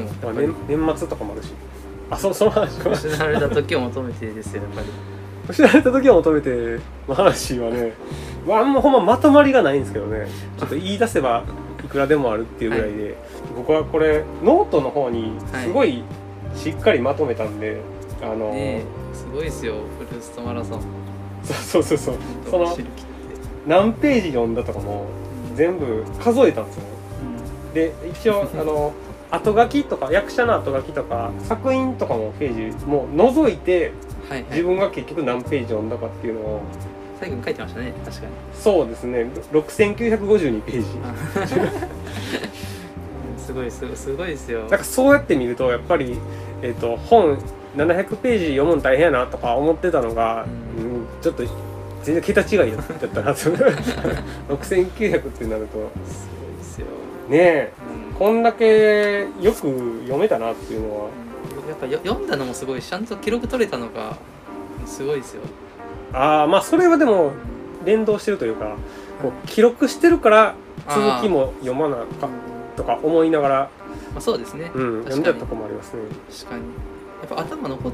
ってもまあ、年年末とかもあるし。あそその話は失われた時を求めてですよやっぱり。失われた時を求めての話はね、まあ、あんまほんままとまりがないんですけどね。ちょっと言い出せばいくらでもあるっていうぐらいで、僕はこれノートの方にすごいしっかりまとめたんで、あの、ねえすごいですよフルーストマラソン。そうそうそうそう。その何ページ読んだとかも全部数えたんですよ。ねで一応 あの後書きとか役者の後書きとか作品とかもページもう除いてはいはい。自分が結局何ページ読んだかっていうのを。最後に書いてましたね確かに。そうですね。6952ページ。すごいすごいすごいですよ。なんかそうやって見るとやっぱり、えー、と本700ページ読むの大変やなとか思ってたのが、ううんちょっと全然桁違いだったなと。6900ってなると。すごいですよ、ねえ。うんこんだけよく読めたなっていうのは。やっぱよ読んだのもすごいしちゃんと記録取れたのがすごいですよ。ああまあそれはでも連動してるというかこう記録してるから続きも読まなかとか思いながら、まあ、そうですね、うん、読んじゃったとこもありますね。確かに。やっぱ頭残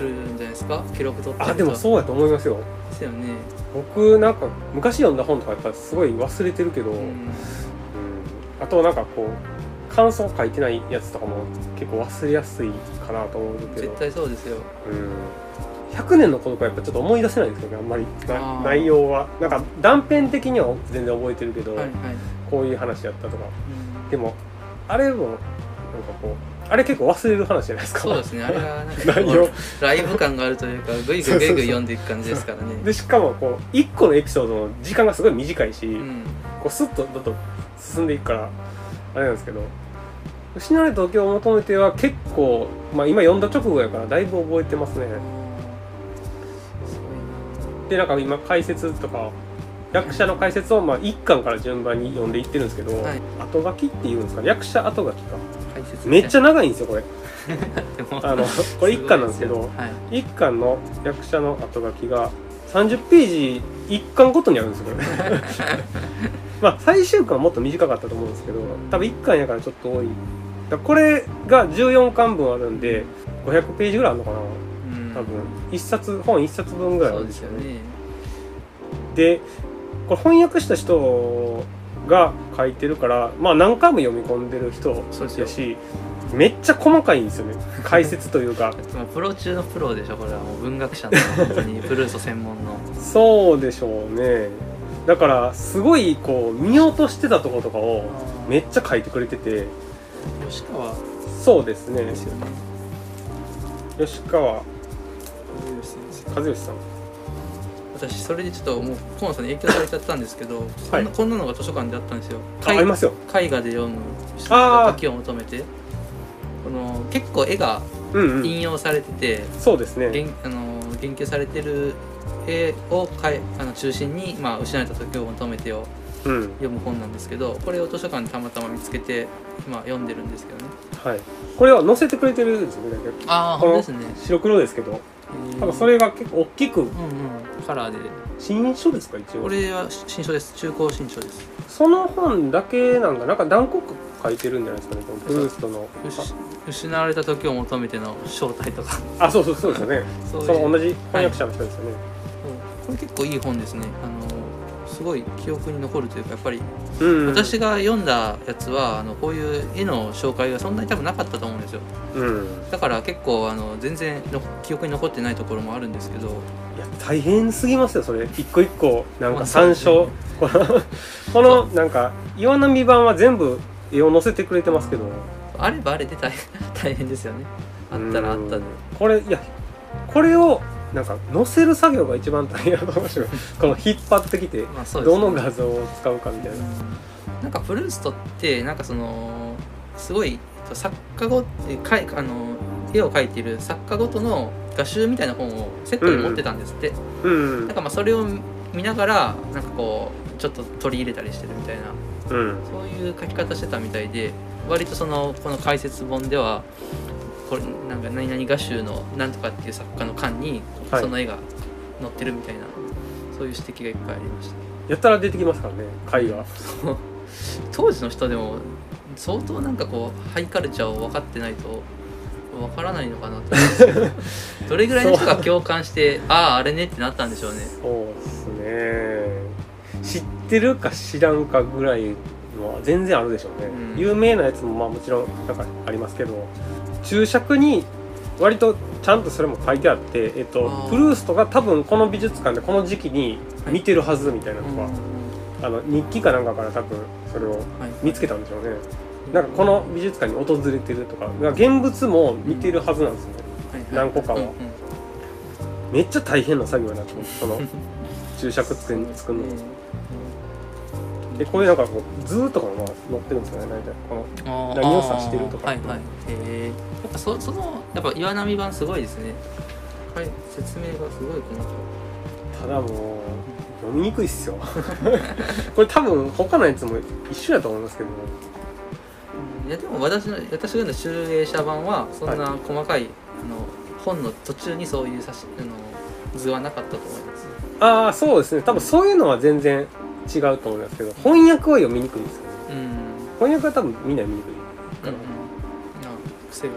るんじゃないですか？記録取ってあでもそうやと思いますよ。ですよね。僕なんか昔読んだ本とかやっぱすごい忘れてるけど、うん。うん。あとなんかこう感想書いてないやつとかも結構忘れやすいかなと思うけど。絶、対そうですよ。うん、100年の子とかやっぱちょっと思い出せないんですよねあんまり。内容は。なんか断片的には全然覚えてるけど、はいはい、こういう話やったとか。うん。でもあれもなんかこうあれ結構忘れる話じゃないですか。そうですね。あれがなんか 内容。ライブ感があるというかグイグイグイグイ読んでいく感じですからね。でしかもこう1個のエピソードの時間がすごい短いし、うん。こうスッとどんどん進んでいくからあれなんですけど「失われた時を求めて」は結構、まあ、今読んだ直後やからだいぶ覚えてますね。でなんか今解説とか役者の解説をまあ1巻から順番に読んでいってるんですけど、はい。後書きっていうんですか役者後書きか。解説。めっちゃ長いんですよこれ。あのこれ1巻なんですけどごいよ。はい。1巻の役者の後書きが30ページ1巻ごとにあるんですよこれ まあ最終巻はもっと短かったと思うんですけど多分1巻やからちょっと多い。だこれが14巻分あるんで500ページぐらいあるのかな。うん。多分。1冊本1冊分ぐらいあそうるんですよね。でこれ翻訳した人が書いてるからまあ何回も読み込んでる人やしめっちゃ細かいんですよね。解説というか。まあプロ中のプロでしょこれは。もう文学者の本当に ブルース専門の。そうでしょうねだからすごいこう見落としてたところとかをめっちゃ書いてくれてて。吉川。そうですね。ですよね吉川。和義さん。私それでちょっともう河野さんに影響されちゃったんですけど、こんなこんなのが図書館であったんですよ。あありますよ。絵画で読む時を求めて。この結構絵がうんうん。引用されてて、そうですね。言あの言及されてる絵をかいあの中心に、まあ、失われた時を求めてをうん。読む本なんですけどこれを図書館でたまたま見つけて今読んでるんですけどね。はい。これは載せてくれてるんですよねああ本当ですね。白黒ですけど。多分それが結構大きく。うんうん。カラーで。新書ですか一応。これは新書です。中高新書です。その本だけなんかなんか何個か書いてるんじゃないですかねこのブルーストの。失失われた時を求めての正体とか。あそうそうそうですよね。そう同じ翻訳者の人ですよね、これ結構いい本ですね。あのすごい記憶に残るというかやっぱりうん。私が読んだやつはあのこういう絵の紹介がそんなに多分なかったと思うんですよ。うん。だから結構あの全然の記憶に残ってないところもあるんですけど。いや大変すぎますよそれ。一個一個なんか参照、この このなんか岩波版は全部絵を載せてくれてますけど。あればあれで大変大変ですよね。あったらあったで。うん。これいやこれをなんか載せる作業が一番大変だと思いますよ。この引っ張ってきてね。どの画像を使うかみたいな。なんかプルーストってなんかそのすごい作家ごかいあの絵を描いている作家ごとの画集みたいな本をセットで持ってたんですって、うん。なんかまあそれを見ながらなんかこうちょっと取り入れたりしてるみたいな。うん。そういう書き方してたみたいで割とそのこの解説本ではこれなんか何々画集のなんとかっていう作家の巻にはい。その絵が載ってるみたいな、そういう指摘がいっぱいありました。やったら出てきますからね絵画。当時の人でも相当なんかこうハイカルチャーを分かってないと分からないのかなと思うんですけど どれぐらいの人が共感してあああれねってなったんでしょうね。そうですね。知ってるか知らんかぐらいのは全然あるでしょうね、うん。有名なやつもまあもちろんなんかありますけど注釈に割とちゃんとそれも書いてあって、えっとプルーストが多分この美術館でこの時期に見てるはずみたいなのが、うん。あの日記かなんかから多分それをはい。見つけたんでしょうね。なんかこの美術館に訪れてるとか現物も見てるはずなんですよね。はい何個かは。うんうん。めっちゃ大変な作業になってますその注釈作るのでこういうなんかこう図とかもまあ載ってるんですよね大体。この何を指してるとか。はいはい。へえやっぱそそのやっぱ岩波版すごいですね。はい説明がすごい細かただもう読みにくいっすよ。これ多分他のやつも一緒だと思いますけどいいやでも私の私が読んだ集英社版はそんな細かい、あの本の途中にそういう写真あの図はなかったと思います。ああそうですね。多分そういうのは全然違うと思いますけど翻訳は読みにくいですよね。うん。うん翻訳は多分みんな読みにくいうん。あ癖が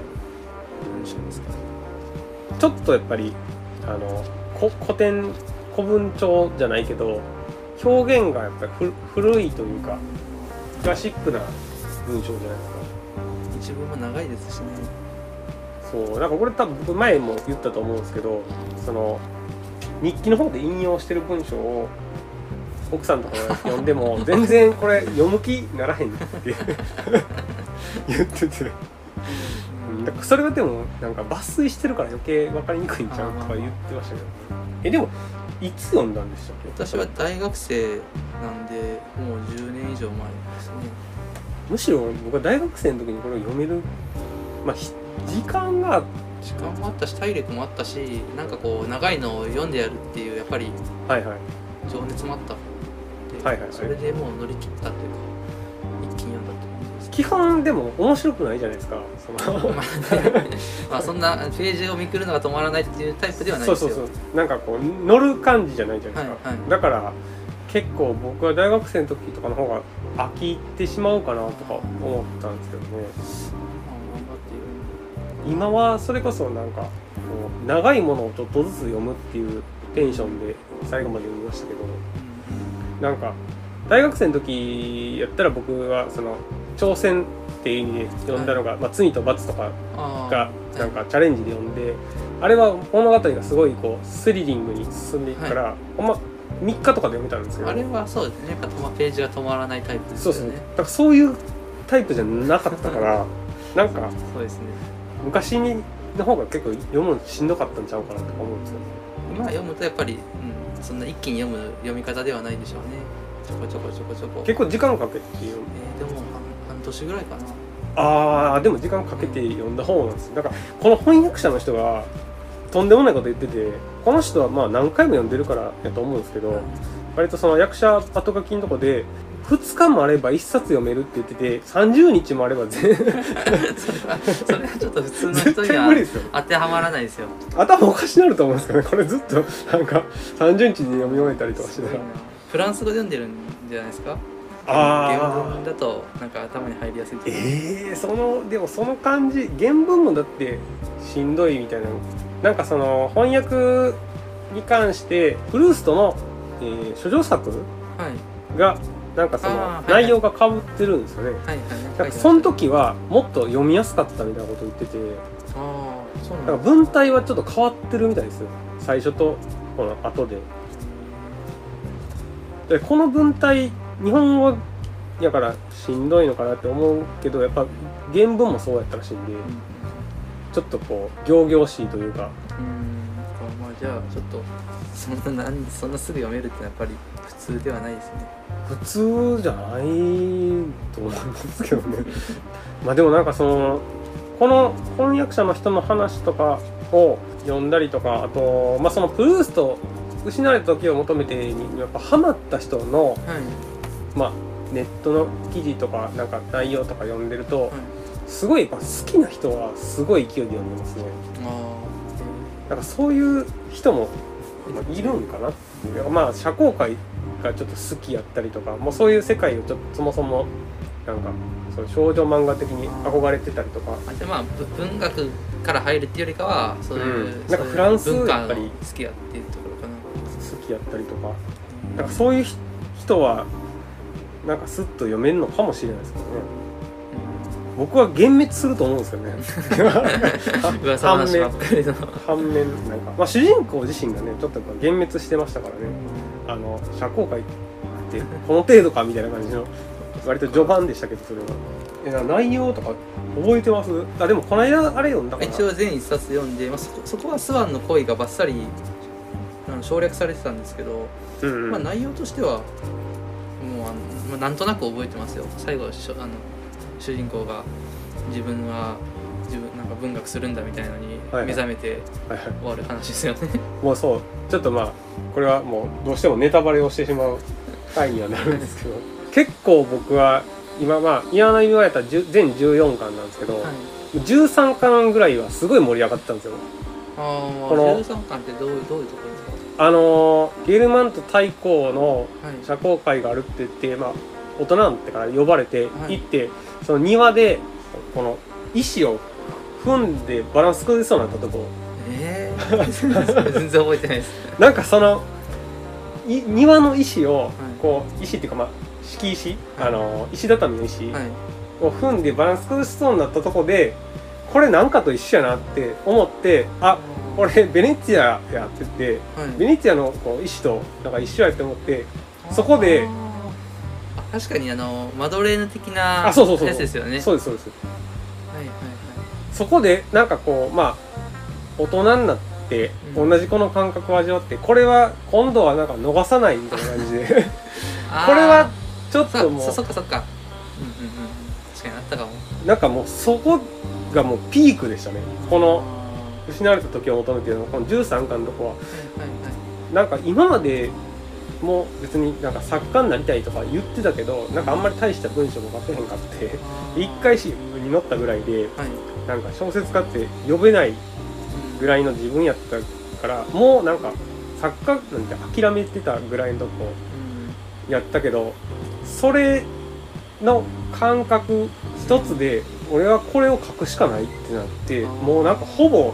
ちょっとやっぱりあのこ古典古文帳じゃないけど表現がやっぱりふ古いというかクラシックな文章じゃないですか一文も長いですしねそうなん。かこれ多分僕前も言ったと思うん。ですけどその日記の方で引用してる文章を奥さんとかが読んでも 全然これ読む気ならへんって 言ってて、うん、だからそれはでもなんか抜粋してるから余計分かりにくいんちゃうとか言ってましたけど。えでもいつ読んだんでしたっけ？私は大学生なんでもう10年以上前ですね。むしろ僕は大学生の時にこれを読める。まあひ時間が時間もあったし体力もあったしなんかこう長いのを読んでやるっていうやっぱりはいはい。情熱もあった。で、はいはいはいそれでもう乗り切ったというか一気に読んだって感じです。基本でも面白くないじゃないですか。その まあそんなページをめくるのが止まらないっていうタイプではないですよ。そうそうそう。なんかこう乗る感じじゃないじゃないですか、はいはいだから結構僕は大学生の時とかの方が飽きってしまうかなとか思ったんですけどね。今はそれこそなんかこう長いものをちょっとずつ読むっていうテンションで最後まで読みましたけどなんか大学生の時やったら僕はその挑戦っていう意味で読んだのが「まあ、罪と罰」とかあがなんかチャレンジで読んであれは物語がすごいこうスリリングに進んでいくから、ほんま3日とかで読めたんですけど。あれはそうですね。やっぱページが止まらないタイプですそうそうだよね。からそういうタイプじゃなかったからなんかそうですね。昔にの方が結構読むのしんどかったんちゃうかなとか思うんですよ今読むとやっぱり、うん、そんな一気に読む読み方ではないでしょうね。ちょこちょこちょこちょこ。結構時間かけて読む。えーでも半半年ぐらいかな。あーでも時間かけて読んだ方なんです。よだからこの翻訳者の人がとんでもないこと言っててこの人はまあ何回も読んでるからやと思うんですけど割とその役者後書きのとこで2日もあれば1冊読めるって言ってて30日もあれば全それはそれはちょっと普通の人絶には当てはまらないですよ。頭おかしになると思うんですけどね。これずっとなんか30日に読み終えたりとかしてたら。フランス語で読んでるんじゃないですか？あ原ー文だとなんか頭に入りやすいと思うえー、そのでもその感じ原文もだってしんどいみたいな。なんかその翻訳に関してフルーストの、えー諸女作はい。がなんかその内容がかぶってるんですよね、はいはい。なんかその時はもっと読みやすかったみたいなこと言ってて。ああそうだからなんだ文体はちょっと変わってるみたいですよ。最初とこの後で。でこの文体日本語やからしんどいのかなって思うけどやっぱ原文もそうやったらしいんでうん。ちょっとこう仰々しいというか。うん。まあじゃあちょっとそんななんそんなすぐ読めるってやっぱり普通ではないですね。普通じゃないと思いますけどね。まあでもなんかそのこの翻訳者の人の話とかを読んだりとかあと、まあ、そのプルースト失われた時を求めてにやっぱハマった人の、はい。まあ、ネットの記事とかなんか内容とか読んでるとはい。すごいやっぱ好きな人はすごい勢いで読んでますね。あなんかそういう人もまあいるんかな。まあ社交界がちょっと好きやったりとかもうそういう世界をちょっとそもそもなんかそう少女漫画的に憧れてたりとか。あまあぶ文学から入るっていうよりかはそういう、うん。なんかフランスやっぱり好きやっていうところかな。好きやったりとか。なんかそういうひ人はなんかスッと読めるのかもしれないですけどね僕は幻滅すると思うんですよね。面かりの。反面なんか、まあ、主人公自身がねちょっとやっぱ幻滅してましたからね。あの社交界ってこの程度かみたいな感じの割と序盤でしたけどそれは。えな内容とか覚えてます？あでもこの間あれ読んだかな。一応全一冊読んで、まあ、そこそこはスワンの恋がバッサリあの省略されてたんですけど、うんうん。まあ、内容としてはもうあの、まあ、なんとなく覚えてますよ。最後しょあの主人公が自分は自分なんか文学するんだみたいなのにはいはい。目覚めてはいはい。終わる話ですよね、もうそうちょっとまあこれはもうどうしてもネタバレをしてしまう回にはなるんですけど結構僕は今まあ岩波言われた10全14巻なんですけど、はい。13巻ぐらいはすごい盛り上がってたんですよ。ああこの13巻ってどういうどういうところですか？あのーゲルマント対抗のはい。社交会があるって言って、まあ、大人になってから呼ばれてはい行って、その庭でこの石を踏んでバランス崩れそうになったとこ。ええー、全然覚えてないです。なんかそのい庭の石をい。こう石っていうかまあ敷石、あの石畳の石はい。を踏んでバランス崩しそうになったとこでこれなんかと一緒やなって思ってあこれベネチアやっててはい。ベネチアのこう石となんか一緒やって思ってそこであ確かにあのマドレーヌ的なやつですよね。そうですそうです。はいはいそこでなんかこうまあ大人になってうん。同じこの感覚を味わってこれは今度はなんか逃さないみたいな感じで。は い これはちょっともそそっかそっか。うんうんうん。確かにあったかも。うなんかもうそこがもうピークでしたね。こあのー。失われた時を求めてるのこの13巻のとこは。はいはいはい。なんか今までも別になんか作家になりたいとか言ってたけどなんかあんまり大した文章も書けへんかってあー一回新聞に載ったぐらいではい。なんか小説家って呼べないぐらいの自分やったからもうなんか作家なんて諦めてたぐらいのとこうん。やったけどそれの感覚一つで俺はこれを書くしかないってなってもうなんかほぼ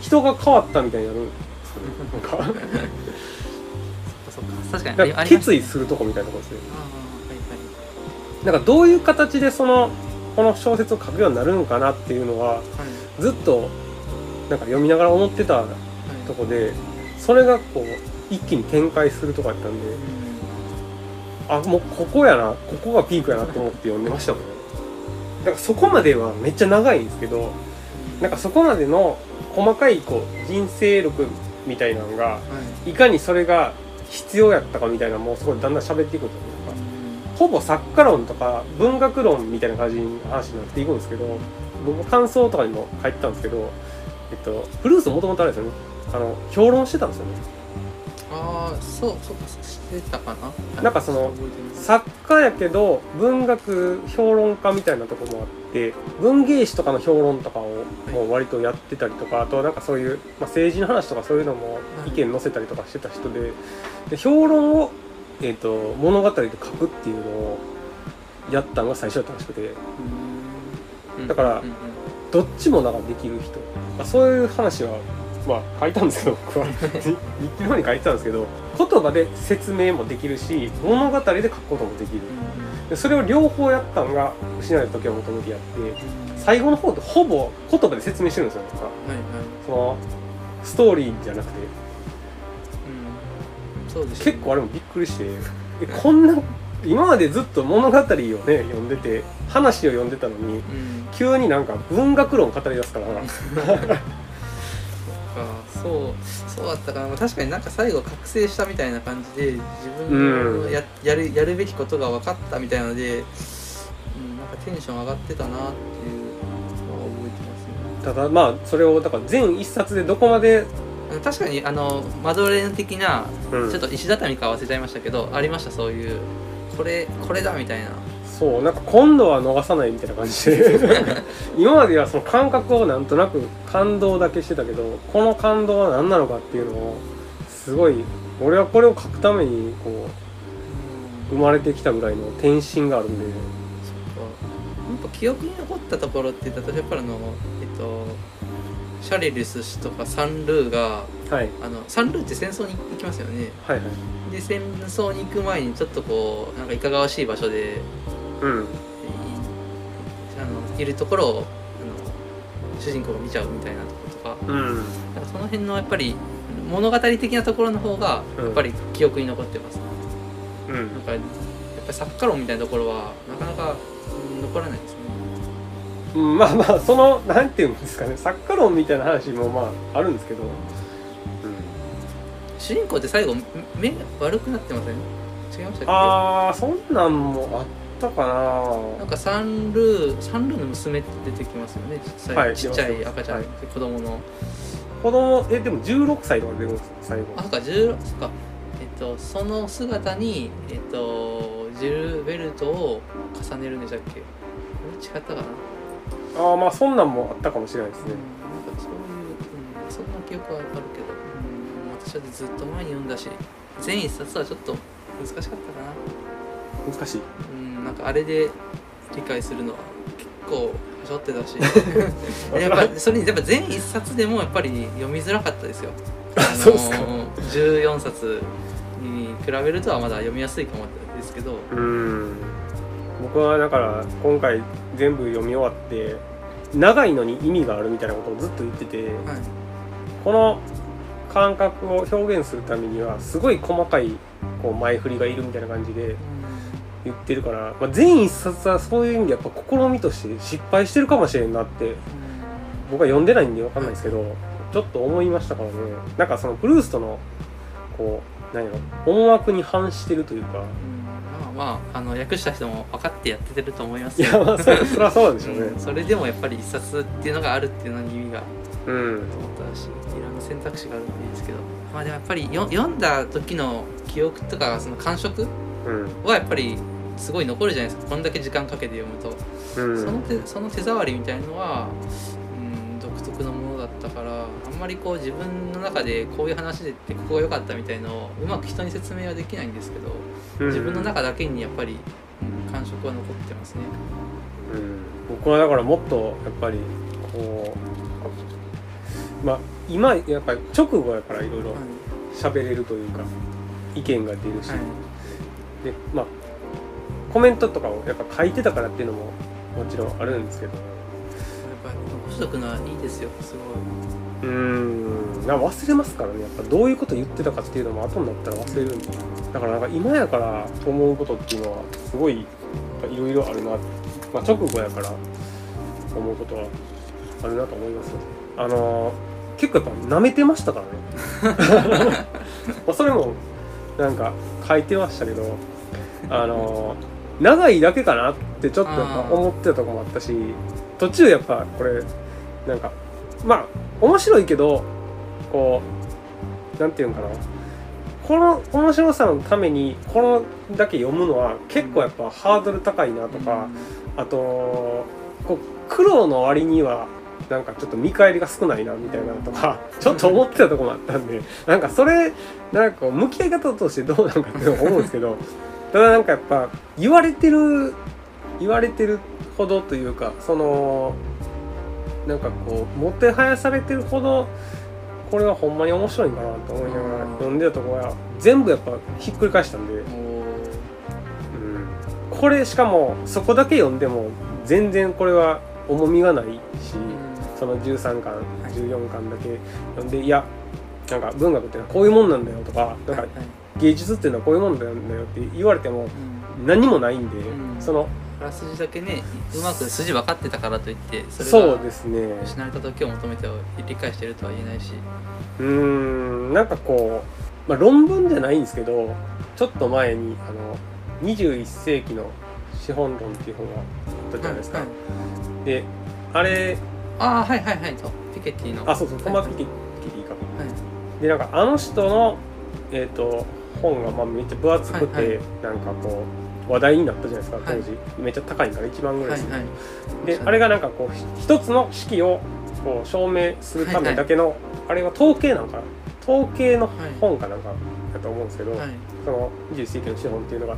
人が変わったみたいになるんですよね 確かに。決意するとこみたいなとこですね。あーはいはい。なんかどういう形でそのこの小説を書くようになるのかなっていうのははい。ずっとなんか読みながら思ってたはいとこでそれがこう一気に展開するとかやったんであもうここやなここがピークやなと思って読んでましたもんね。だからそこまではめっちゃ長いんですけどなんかそこまでの細かいこう人生録みたいなのがはい。いかにそれが必要やったかみたいなのもすごいだんだん喋っていくというか。ほぼ作家論とか文学論みたいな感じの話になっていくんですけど僕感想とかにも書いてたんですけど、えっと、ブルースもともとあれですよね。あの評論してたんですよね。ああそうそうかしてたかな。なんかその作家やけど文学評論家みたいなとこもあって文芸誌とかの評論とかをもう割とやってたりとかあとはなんかそういう、まあ、政治の話とかそういうのも意見載せたりとかしてた人でで評論を、えー、と物語で書くっていうのをやったのが最初だったらしくて。うん。だからどっちもなんかできる人、まあ、そういう話はまあ書いたんですけど 僕は日記の方に書いてたんですけど言葉で説明もできるし物語で書くこともできるでそれを両方やったのが失われた時を求めてやって最後の方ってほぼ言葉で説明してるんですよなんかはいはい。そのストーリーじゃなくて。うん。そうです結構あれもびっくりしてえこんな今までずっと物語をね読んでて話を読んでたのにうん。急になんか文学論語り出すからあ そうそうだったかな。確かになんか最後覚醒したみたいな感じで自分のや,、やるやるべきことが分かったみたいなので、うん、なんかテンション上がってたなっていうのは覚えてますね。ただまあそれをだから全一冊でどこまで、確かにあのマドレーヌ的なうん。ちょっと石畳か忘れちゃいましたけど、ありましたそういう。これこれだみたいなそうなんか今度は逃さないみたいな感じで。今まではその感覚をなんとなく感動だけしてたけどこの感動は何なのかっていうのをすごい俺はこれを書くためにこう生まれてきたぐらいの転身があるんで。そっか。ぱ記憶に残ったところって言ったらやっぱりあのえっとシャレリス氏とかサンルーがはい。あのサンルーって戦争に行きますよね。はいはい。で戦争に行く前にちょっとこうなんかいかがわしい場所でうん。いあのいるところをあの主人公が見ちゃうみたいなところとか。うん。なんかその辺のやっぱり物語的なところの方がうん。やっぱり記憶に残ってます、うん。なんかやっぱり作家論みたいなところはなかなかうん残らないですね。うんまあまあそのなんていうんですかね。作家論みたいな話もまああるんですけど、うん、主人公って最後め目悪くなってません？違いましたっけ？ああそんなんもあったかな。なんかサンルーサンルーの娘って出てきますよね。ちっちゃい,、はいちっちゃい赤ちゃん、はい。子供の。子供えでも16歳とか出るんです最後。あそっか16そっか。えっとその姿にえっとジルベルトを重ねるんでしたっけ？違ったかな？ああまあそんなんもあったかもしれないですね。なんかそういう、うん、そんな記憶はあるけど、うん、私はずっと前に読んだし全一冊はちょっと難しかったかな。難しい。うんなんかあれで理解するのは結構はしょってたし。やっぱそれにやっぱ全一冊でもやっぱり読みづらかったですよ。あそうっすか。14冊に比べるとはまだ読みやすいかもですけど。うん。僕はだから今回全部読み終わって長いのに意味があるみたいなことをずっと言っててはい。この感覚を表現するためにはすごい細かいこう前振りがいるみたいな感じで言ってるから、まあ、全一冊はそういう意味でやっぱ試みとして失敗してるかもしれんなって僕は読んでないんで分かんないですけどちょっと思いましたからね。なんかそのプルーストのこう何やろ思惑に反してるというか。うん。まあまああの訳した人も分かってやってると思いますいやまあそそりゃそうでしょうね。うん。それでもやっぱり一冊っていうのがあるっていうのに意味がうん。と思ったしいろんな選択肢があるのでいいですけど。まあでもやっぱりよ読んだ時の記憶とかその感触うんはやっぱりすごい残るじゃないですか。こんだけ時間かけて読むと、うん。その手その手触りみたいのは、うん、独特のものだったからあんまりこう自分の中でこういう話でってここが良かったみたいのをうまく人に説明はできないんですけどうん。自分の中だけにやっぱり、うん、感触は残ってますね。うん。僕はだからもっとやっぱりこうまあ今やっぱり直後やからいろいろはい。喋れるというか意見が出るし、はいでまあコメントとかをやっぱ書いてたからっていうのももちろんあるんですけど。やっぱり残しとくのはいいですよすごい。うーん。な忘れますからね。やっぱどういうこと言ってたかっていうのも後になったら忘れるんで。だからなんか今やから思うことっていうのはすごいいろいろあるな、まあ、直後やから思うことはあるなと思いますよ。あのー結構やっぱ舐めてましたからね。まあそれもなんか書いてましたけどあのー長いだけかなってちょっとやっぱ思ってたとこもあったし途中やっぱこれなんかまあ面白いけどこうなんていうんかな。この面白さのためにこのだけ読むのは結構やっぱハードル高いなとか、あとこう苦労の割にはなんかちょっと見返りが少ないなみたいなとか ちょっと思ってたとこもあったんでなんかそれなんか向き合い方としてどうなんかって思うんですけど ただなんかやっぱ言われてる言われてるほどというかそのなんかこうもてはやされてるほどこれはほんまに面白いんかなと思いながら読んでたところは全部やっぱひっくり返したんで、うん、おこれしかもそこだけ読んでも全然これは重みがないし、その13巻い14巻だけ読んでいやなんか文学ってのはこういうもんなんだよとかなんか芸術っていうのはこういうもんなんだよって言われても何もないんで、うん。そのあらすじだけねうまく筋分かってたからといってそれそうがですね。失われた時を求めて理解してるとは言えないし。うーんなんかこう、まあ、論文じゃないんですけどちょっと前にあの21世紀の資本論っていう本があったじゃないですか、はい。であれああはいはいはい。とピケティの。あそうそうトマ・ピケティか。はい。でなんかあの人のえっ、と本がまあめっちゃ分厚くて、はいはなんかこう話題になったじゃないですか当はい。時、めっちゃ高いから1万ぐらする、はいいはい。であれがなんかこうひ一つの式をこう証明するためだけの、あれは統計なんかな。統計の本かなんかだと思うんですけど、はい。その21世紀の資本っていうのが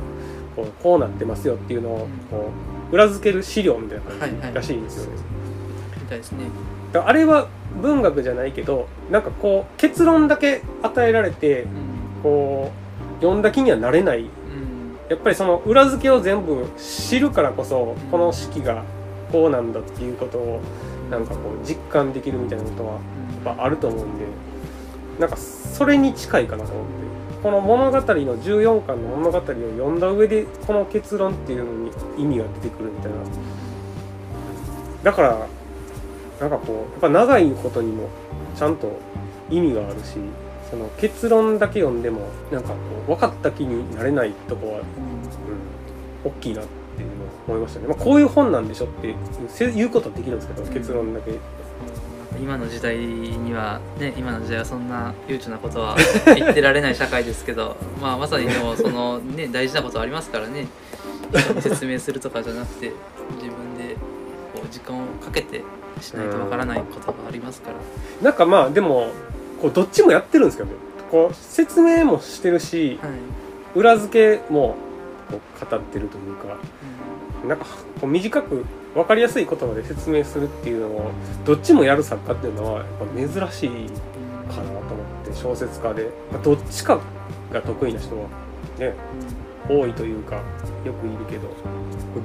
こうこうなってますよっていうのをうん。こう裏付ける資料みたいな感はいはい。じらしいんですよね。みたいですね。あれは文学じゃないけどなんかこう結論だけ与えられてうん。こう読んだ気にはなれない。うん。やっぱりその裏付けを全部知るからこそうん。この式がこうなんだっていうことをなんかこう実感できるみたいなことはやっぱあると思うんでなんかそれに近いかなと思って。この物語の14巻の物語を読んだ上でこの結論っていうのに意味が出てくるみたいな。だからなんかこうやっぱ長いことにもちゃんと意味があるしその結論だけ読んでもなんかこう分かった気になれないとこは、うん、大きいなっていうのを思いましたね、まあ、こういう本なんでしょってせ言うことはできるんですけど結論だけ。今の時代にはね今の時代はそんな悠長なことは 言ってられない社会ですけどまあまさにでもそのね大事なことありますからね。説明するとかじゃなくて自分でこう時間をかけてしないとわからないことがありますから、なんかまあでもこうどっちもやってるんですけどね。こう説明もしてるしはい。裏付けもこう語ってるというかなんかこう短く分かりやすい言葉で説明するっていうのをどっちもやる作家っていうのはやっぱ珍しいかなと思って小説家で、まあどっちかが得意な人はね多いというかよくいるけど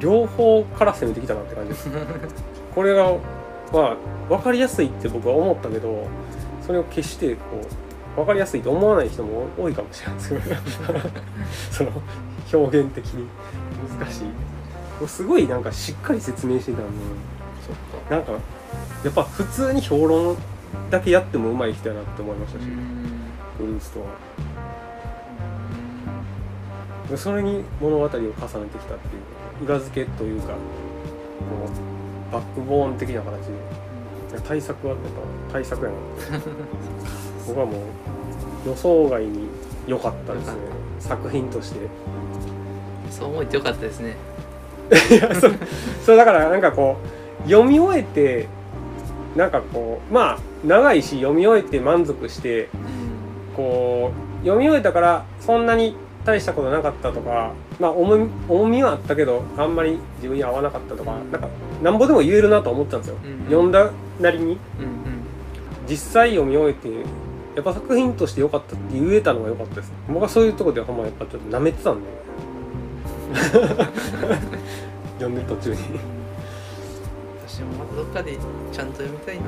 両方から攻めてきたなって感じです。これがまあ分かりやすいって僕は思ったけどそれを決してこう分かりやすいと思わない人も多いかもしれない。ですけどその表現的に難しい。もうすごいなんかしっかり説明してたんでなんかやっぱ普通に評論だけやってもうまい人やなって思いましたし、うん。ブルースとは。でそれに物語を重ねてきたっていう裏付けというかこうバックボーン的な形で。対策はやっぱ対策やなって僕はもう予想外に良かったですね。作品として。そう思えてよかったですね。いやそうそうだからなんかこう読み終えてなんかこうまあ長いし読み終えて満足してうん。こう読み終えたからそんなに大したことなかったとかまあ重み重みはあったけどあんまり自分に合わなかったとかなんかなんぼでも言えるなと思ってたんですよ、うん読んだなりに。うんうん。実際読み終えてやっぱ作品として良かったって言えたのが良かったです。僕はそういうところでほんまやっぱちょっと舐めてたんで。読んでる途中に。私もまたどっかでちゃんと読みたいな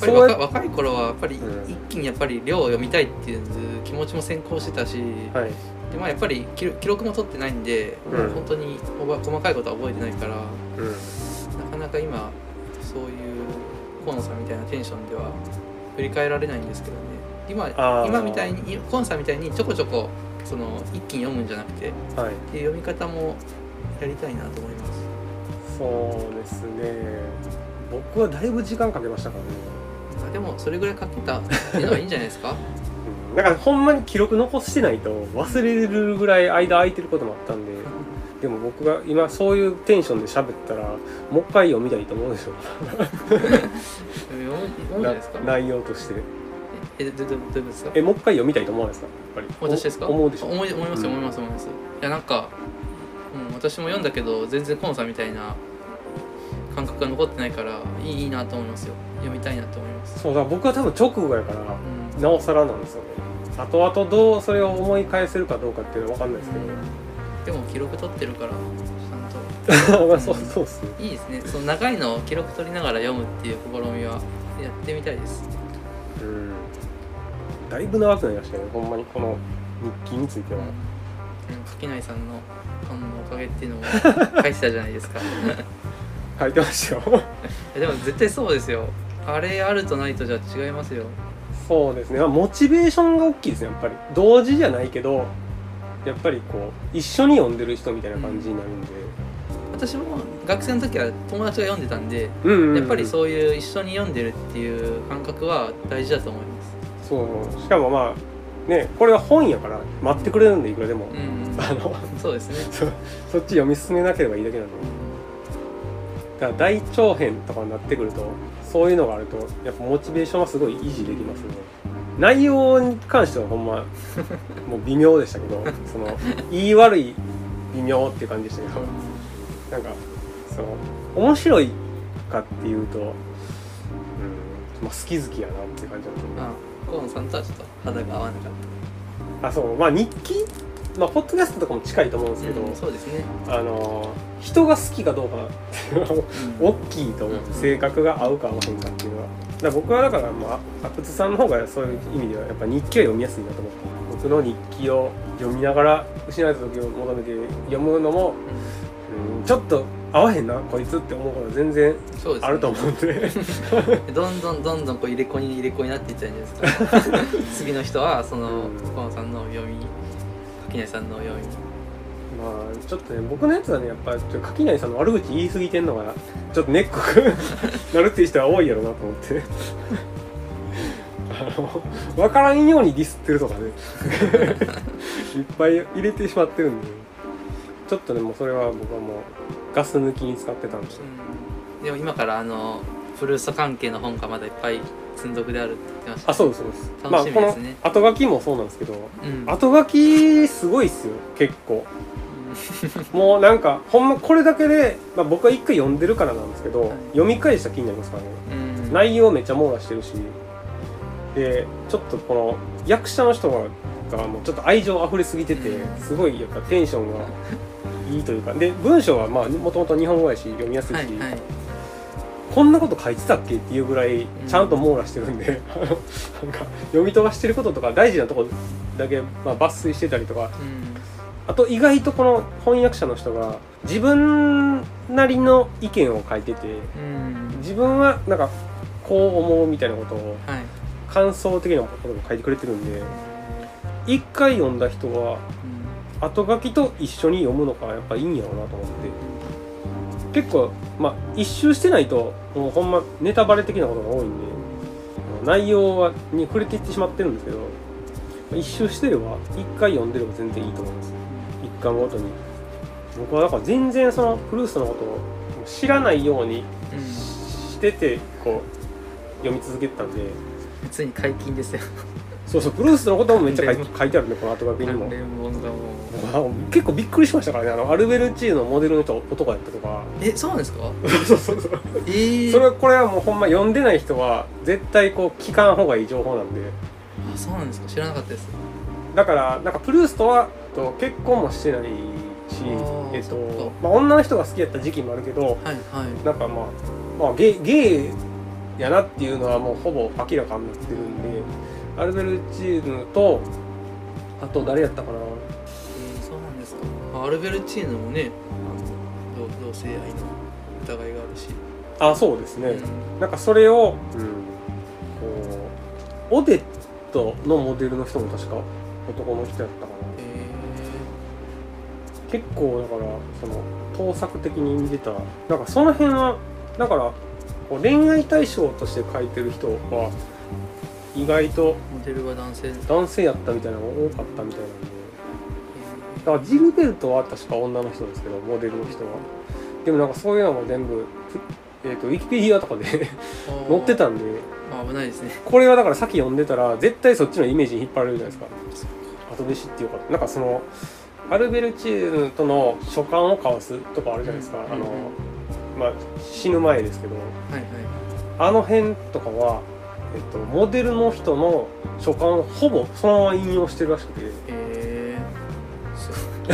ぱり若若い頃はやっぱりうん。一気にやっぱり量を読みたいっていう気持ちも先行してたし、はい。でまあ、やっぱり記録も取ってないんで、うん。本当に細かいことは覚えてないからなうん。かなか今そういう河野さんみたいなテンションでは振り返られないんですけどね。今あー。今みたいに河野さんみたいにちょこちょこその一気に読むんじゃなくてはい。っていう読み方もやりたいなと思います。そうですね。僕はだいぶ時間かけましたからねあでもそれぐらいかけたっていうのはいいんじゃないですか？うん。だからほんまに記録残してないと忘れるぐらい間空いてることもあったんで。でも僕が今そういうテンションで喋ったらもう一回読みたいと思うでしょ。読むじゃないですか？な内容として。えどどどどうですか？えもう一回読みたいと思わないですか？やっぱり。私ですか？お思うでしょ。思い思います思います思います、いやなんか、うん、私も読んだけど全然コンさんみたいな感覚が残ってないからいいなと思いますよ。読みたいなと思います、そうだ僕は多分直後やからうん。なおさらなんですよね。後々どうそれを思い返せるかどうかっていうのは分かんないですけでも記録取ってるからちゃんど まあそうそうっすね。といいですね。その長いのを記録取りながら読むっていう試みはやってみたいです。うん。だいぶ長くなりましたねほんまにこの日記については、うん。垣内さんのファンのおかげっていうのも書いてたじゃないですかい書いてましたよ。やでも絶対そうですよ。あれあるとないとじゃ違いますよ。そうですね、まあ、モチベーションが大きいですねやっぱり。同時じゃないけどやっぱりこう一緒に読んでる人みたいな感じになるんで、私も学生の時は友達が読んでたんでうんうんうん。やっぱりそういう一緒に読んでるっていう感覚は大事だと思います。そう。しかもまあねこれは本やから待ってくれるんでいくらでも、うん、あのそうですね。そ そっち読み進めなければいいだけなんでだから大長編とかになってくるとそういうのがあるとやっぱモチベーションはすごい維持できますね。内容に関してはほんま もう微妙でしたけどその言い悪い微妙っていう感じでしたけどなんかその面白いかっていうと、うんまあ、好き好きやなっていう感じだと思う。あ河野さんとはちょっと肌が合わなかっあそう。まあ日記まあポッドキャストとかも近いと思うんでたすけど、うんそうですね。あの人が好きかどうかっていうのはうん。大きいと思う。性格が合うか合わへんかっていうのは。だ僕はだからまあ阿久津さんの方がそういう意味ではやっぱ日記は読みやすいなと思って僕の日記を読みながら失われた時を求めて読むのも、うん、ちょっと合わへんなこいつって思うことは全然あると思うんで。どんどんどんどんこう入れ子に入れ子になっていっちゃうんじゃないですか。次の人はそのうん。河野さんの読み垣内さんの読みまあちょっとね僕のやつはねやっぱちょっと垣内さんの悪口言い過ぎてんのがちょっと根っこく なるっていう人は多いやろうなと思って。あの分からんようにディスってるとかね。いっぱい入れてしまってるんで。ちょっとねもうそれは僕はもうガス抜きに使ってたんで。すようん。でも今からあのフルーツ関係の本がまだいっぱい積んどくであるって言ってました。あそうですそうです。楽しみですね。まあこの後書きもそうなんですけどうん。後書きすごいっすよ結構。もうなんかほんまこれだけで、まあ、僕は一回読んでるからなんですけど、はい。読み返した気になりますからね。うん。内容めっちゃ網羅してるし。でちょっとこの役者の人ががもうちょっと愛情溢れすぎててうん。すごいやっぱテンションがいいというか。で文章はまあもともと日本語やし読みやすいし、はいはいこんなこと書いてたっけっていうぐらいちゃんと網羅してるんで、あのなんか読み飛ばしてることとか大事なとこだけ、まあ、抜粋してたりとか。うん。あと意外とこの翻訳者の人が自分なりの意見を書いててうん。自分はなんかこう思うみたいなことをはい。感想的なことも書いてくれてるんで一回読んだ人はうん。後書きと一緒に読むのがやっぱいいんやろうなと思って結構まあ一周してないともうほんまネタバレ的なことが多いんで内容はに触れていってしまってるんですけど一周してれば一回読んでれば全然いいと思います。一巻ごとに。僕はだから全然そのフルースのことを知らないようにうんしててこう読み続けてたんで。ついに解禁ですよ。そうそうブルースのこともめっちゃ書い書いてあるねこの後書きにも関連本がもうあ結構びっくりしましたからね。あのアルベルチーノのモデルの人男やったとか。えそうなんですか？そうそうそうえー、それはこれはもうほんま読んでない人は絶対こう聞かん方がいい情報なんで。あそうなんですか？知らなかったです。だからなんかプルースとはと結婚もしてないしえっとまあ、女の人が好きやった時期もあるけどはいはい。なんかまあ、まあ、ゲイゲイやなっていうのはもうほぼ明らかになってるんでアルベルチーヌとあと誰やったかな？ですかあアルベルチーノもね同同性愛の疑いがあるし、あそうですね、うん。なんかそれを、こうオデットのモデルの人も確か男の人やったかな。え結構だからその盗作的に見てた。なんかその辺はだからこう恋愛対象として書いてる人は意外とー、モデルは男性。男性やったみたいなのが多かったみたいな。んからジルベルトは確か女の人ですけどモデルの人は。でもなんかそういうのも全部えー、とウィキペディアとかで 載ってたんで。あ危ないですね。これはだからさっき読んでたら絶対そっちのイメージに引っ張られるじゃないですか。後で知ってよか。ったなんかそのアルベルチーヌとの書簡を交わすとかあるじゃないですか、うんあのまあ死ぬ前ですけど。はいはい。あの辺とかは、えっと、モデルの人の書簡をほぼそのまま引用してるらしくて。えー、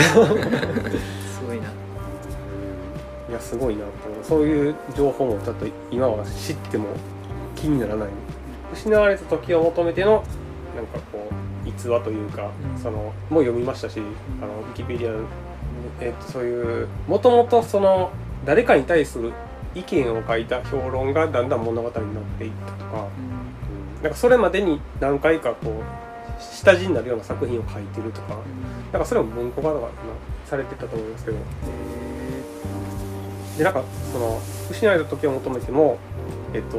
すごいないやすごいなとそういう情報もちょっと今は知っても気にならない失われた時を求めてのなん。かこう逸話というか、うん。そのもう読みましたし、あのウィキペディア、えっとそういうもともとその誰かに対する意見を書いた評論がだん。だん。物語になっていったとか、うん。なん。かそれまでに何回かこう下地になるような作品を書いてるとか、うん。なんかそれも文庫化とかまあされてたと思いますけど。えでなんかその失われた時を求めてもえっと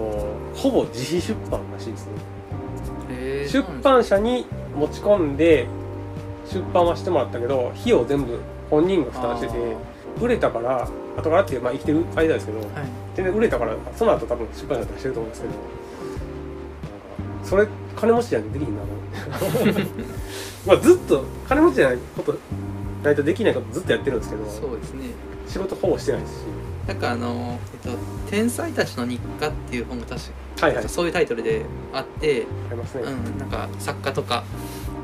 ほぼ自費出版らしいですね、出版社に持ち込んで出版はしてもらったけど費用全部本人が負担してて売れたから後からっていうまあ生きてる間ですけどはい。全然売れたからその後多分出版社出してると思うんですけど。なんかそれ金持ちじゃないとできひんな まあずっと金持ちじゃないことないとできないことずっとやってるんですけどそうですね。仕事ほぼしてないですし。なんかあの、えっと「天才たちの日課」っていう本が確か、はいはい。そういうタイトルであって、ありますね、うん、なんか作家とか。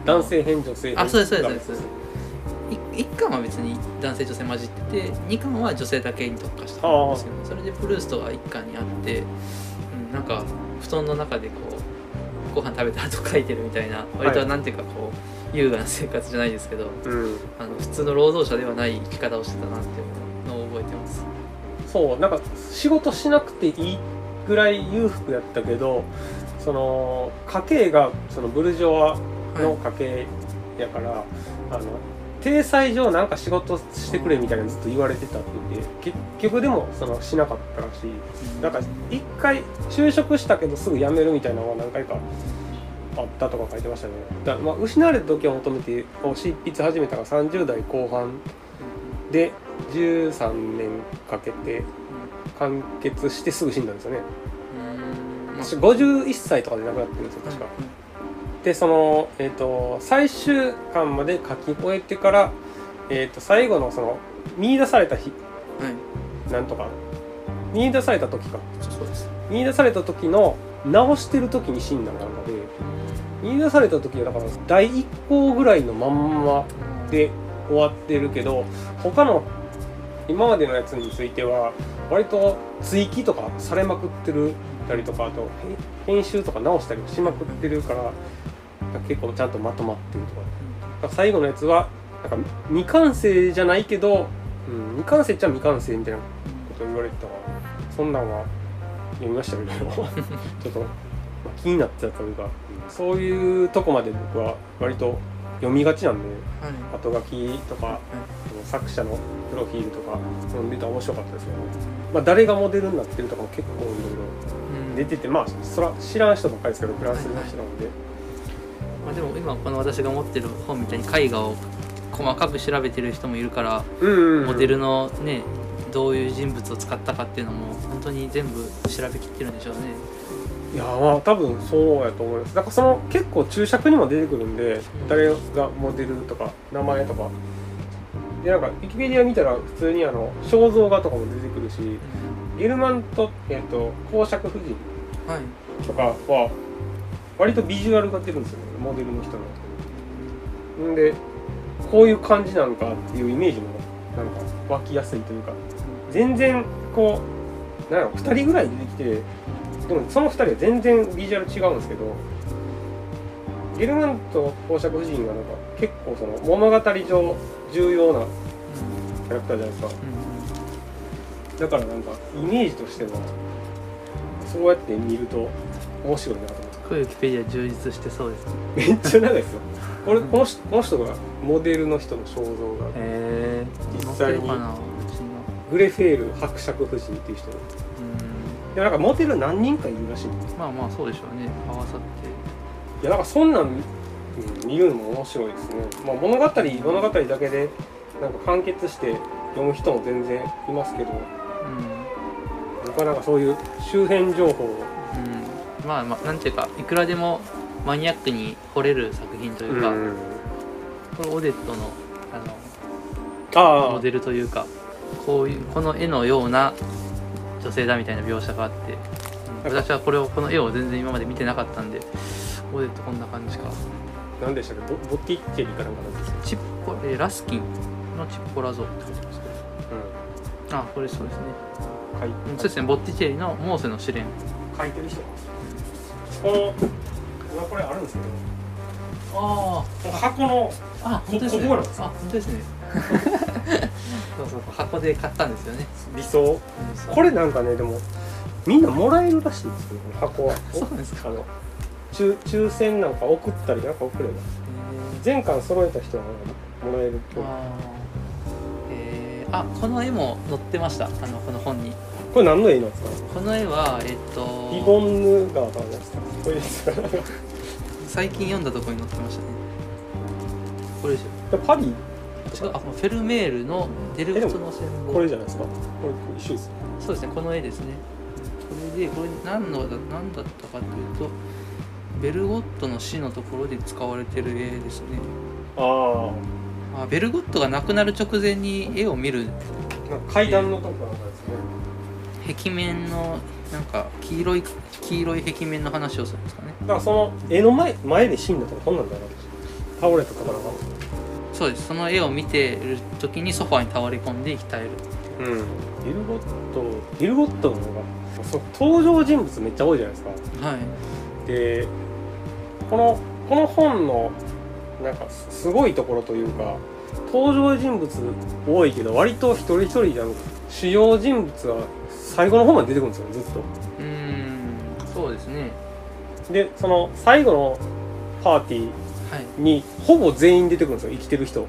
男性編女性編あそうですそうですそうですい一巻は別に男性女性混じってて二巻は女性だけに特化したんですけどそれでプルーストが一巻にあって、うん、なんか布団の中でこうご飯食べた後書いてるみたいな割となんていうかこう優雅な生活じゃないですけどうん。あの普通の労働者ではない生き方をしてたなっていうのを覚えてます。そうなんか仕事しなくていいぐらい裕福やったけどその家計がそのブルジョワの家計やから、あの体裁上なんか仕事してくれみたいなのずっと言われてたって言って結局でもそのしなかったらしい。なんか一回就職したけどすぐ辞めるみたいなのが何回かあったとか書いてましたね。だまあ、失われた時を求めてを執筆始めたのが30代後半で13年かけて完結してすぐ死んだんですよね。うん。まあ51歳とかで亡くなってるんですよ確かでその、えー、と最終巻まで書き終えてから、えー、と最後のその見出された日はい。なんとか見出された時か。そうです。見出された時の直してる時に死んだのなんかで見出された時はだから第1項ぐらいのまんまで終わってるけど他の今までのやつについては割と追記とかされまくってるたりとかあとへ編集とか直したりもしまくってるから結構ちゃんとまとまってるとかだから最後のやつはなんか未完成じゃないけど、うん、未完成っちゃ未完成みたいなこと言われてたからそんなんは読みましたけど。ちょっと、まあ気になってたというかそういうとこまで僕は割と読みがちなんではい。後書きとか作者のプロフィールとか読んでたら面白かったですよね、まあ、誰がモデルになってるとかも結構いろいろうん。出ててまあそら知らん人ばっかりですけどフランスの人なので、まあ、でも今この私が持ってる本みたいに絵画を細かく調べてる人もいるから、モデルのねどういう人物を使ったかっていうのも本当に全部調べきってるんでしょうね。いやまあ多分そうやと思います。だからその結構注釈にも出てくるんで誰がモデルとか名前とか。でなんかウィキペディア見たら普通にあの肖像画とかも出てくるしゲルマント、えっと公爵夫人はい。とかは割とビジュアルが出るんですよねモデルの人の。んでこういう感じなんかっていうイメージもなんか湧きやすいというか。全然こうなんやろ2人ぐらい出てきてでもその2人は全然ビジュアル違うんですけどゲルマント公爵夫人がなんか結構その物語上重要なキャラクターじゃないですか。だからなんかイメージとしてはそうやって見ると面白いなとウィキペディア充実してそうです。ねめっちゃ長いですよ。これこの人この人がモデルの人の肖像がへえ実際にグレフェール伯爵夫人っていう人。でうん。でもなんかモデル何人かいるらしいんですまあまあそうでしょうね。合わさって。いやなんかそんなん、うん見るのも面白いですね、まあ、物語物語だけでなんか完結して読む人も全然いますけど。うん。僕はなんかそういう周辺情報をうんまあまあなんていうかいくらでもマニアックに掘れる作品というか、うんこれオデットのあのああモデルというかこういうこの絵のような女性だみたいな描写があって、うん私はこれをこの絵を全然今まで見てなかったんでオデットこんな感じか。何でしたっけ？ボボティッチェリかなんかなんですか？チッポえーラスキンのチッポラ像って書いてますけどあこれそうですね。うん書いうんそうですねボッティチェリのモーセの試練。書いてる人この今これあるんですけど。あこの箱のあ本当ですね。ここあ本当ですね。そうそう箱で買ったんですよね。理想。これなんかねでもみんなもらえるらしいんですよ箱は。そうなんですか？あの抽抽選なんか送ったりなんか送れば。全巻揃えた人はもらえるとあー。えー。あこの絵も載ってました。あのこの本にこれ何の絵なんですか？この絵はえっとリボンヌ川からのやつかこれですか最近読んだところに載ってましたね。これでしょ。パリ？違うあフェルメールのデルフトの戦後これじゃないですか？これ一緒ですそうですねこの絵ですね。これでこれ何のだ何だったかというとベルゴットの死のところで使われてる絵ですね。ああベルゴットが亡くなる直前に絵を見る。階段のとこなんかで。すね壁面のなんか黄色い黄色い壁面の話をするんですかね。だからその絵の前前で死んだとかこんなんだよな倒れたとかな。んかそうです。その絵を見てる時にソファーに倒れ込んで鍛えるう。ん。ビルゴットビルゴットの方がそう登場人物めっちゃ多いじゃないですか。はい。でこのこの本のなんかすすごいところというか登場人物多いけど割と一人一人なん。か主要人物は最後の方まで出てくるんですよずっと。うーんそうですね。でその最後のパーティはい。ーにほぼ全員出てくるんですよ生きてる人。うん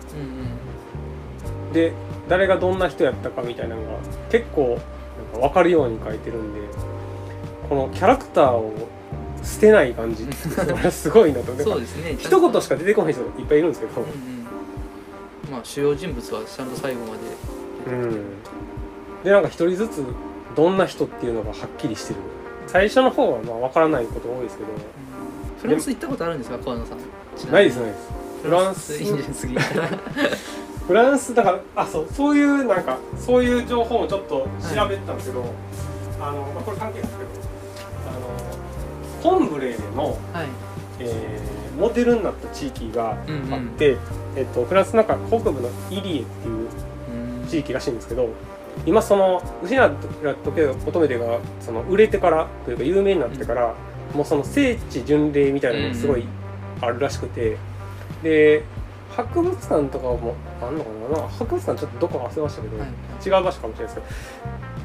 うん。で誰がどんな人やったかみたいなのが結構なんか分かるように書いてるんでこのキャラクターを捨てない感じ。それはすごいなと。そうですね。一言しか出てこない人いっぱいいるんですけど。うんうん。まあ主要人物はちゃんと最後まで。うん。でなんか一人ずつどんな人っていうのがはっきりしてる最初の方はまあ分からないこと多いですけど。フランス行ったことあるんですか？河野さん。ないですないです。フランス。いいんじゃない次フランスだからあそうそういうなんかそういう情報をちょっと調べてたんですけど、あのまあこれ関係ないですけどあのコンブレーの、はい。えーモデルになった地域があって、うん。うんえっと、フランスの中北部のイリエっていううん地域らしいんですけど今その失った時を求めてがその売れてからというか有名になってから、もうその聖地巡礼みたいなのがすごいあるらしくて、で博物館とかもあんのかな？博物館ちょっとどこか忘れましたけど、はい。違う場所かもしれないです